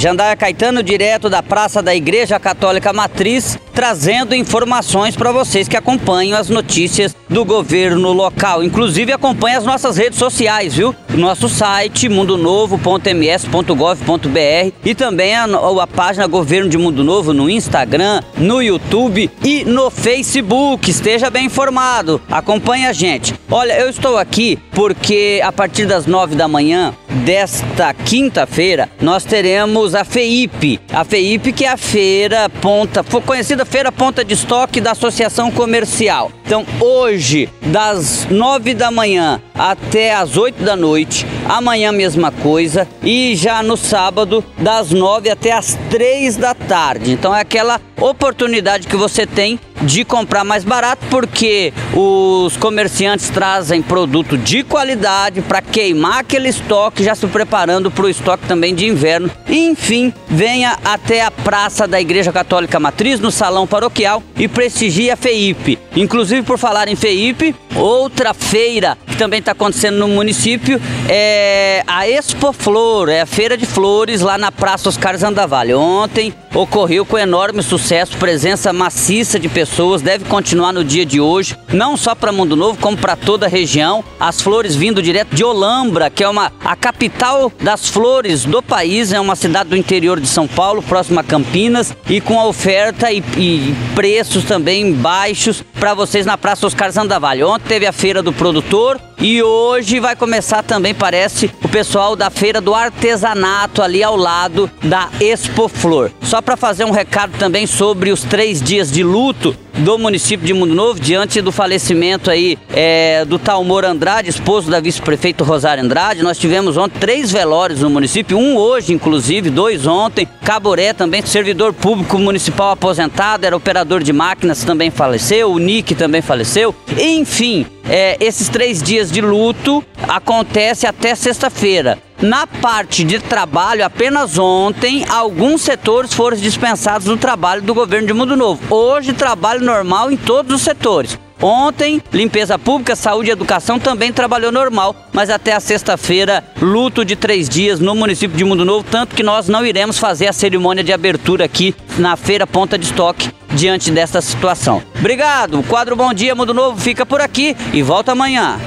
Jandaia Caetano, direto da Praça da Igreja Católica Matriz, trazendo informações para vocês que acompanham as notícias do governo local. Inclusive acompanhe as nossas redes sociais, viu? Nosso site mundonovo.ms.gov.br e também a, a página Governo de Mundo Novo no Instagram, no YouTube e no Facebook. Esteja bem informado. Acompanhe a gente. Olha, eu estou aqui porque a partir das nove da manhã desta quinta-feira nós teremos a FEIP. A FEIP que é a feira ponta, foi conhecida feira ponta de estoque da Associação Comercial. Então hoje das nove da manhã até as oito da noite, amanhã mesma coisa e já no sábado das nove até as três da tarde. Então é aquela oportunidade que você tem de comprar mais barato porque os comerciantes trazem produto de qualidade para queimar aquele estoque, já se preparando para o estoque também de inverno. Enfim, venha até a Praça da Igreja Católica Matriz, no Salão Paroquial e prestigie a FEIP. Inclusive, por falar em FEIP, outra feira também está acontecendo no município é a Expo Flor, é a feira de flores lá na Praça Oscar Zandavalli. Ontem ocorreu com enorme sucesso, presença maciça de pessoas, deve continuar no dia de hoje, não só para Mundo Novo, como para toda a região. As flores vindo direto de Olambra, que é uma a capital das flores do país, é uma cidade do interior de São Paulo, próxima a Campinas, e com a oferta e, e preços também baixos para vocês na Praça Oscar Zandavalli. Ontem teve a feira do produtor, e hoje vai começar também, parece, o pessoal da feira do artesanato ali ao lado da Expo Flor. Só para fazer um recado também sobre os três dias de luto do município de Mundo Novo, diante do falecimento aí é, do Talmor Andrade, esposo da vice-prefeito Rosário Andrade. Nós tivemos ontem três velórios no município, um hoje, inclusive, dois ontem. Caboré também, servidor público municipal aposentado, era operador de máquinas, também faleceu. O Nick também faleceu. Enfim, é, esses três dias de luto acontece até sexta-feira. Na parte de trabalho, apenas ontem, alguns setores foram dispensados do trabalho do governo de Mundo Novo. Hoje, trabalho normal em todos os setores. Ontem, limpeza pública, saúde e educação também trabalhou normal, mas até a sexta-feira, luto de três dias no município de Mundo Novo, tanto que nós não iremos fazer a cerimônia de abertura aqui na feira Ponta de Estoque diante desta situação. Obrigado, o quadro Bom Dia Mundo Novo fica por aqui e volta amanhã.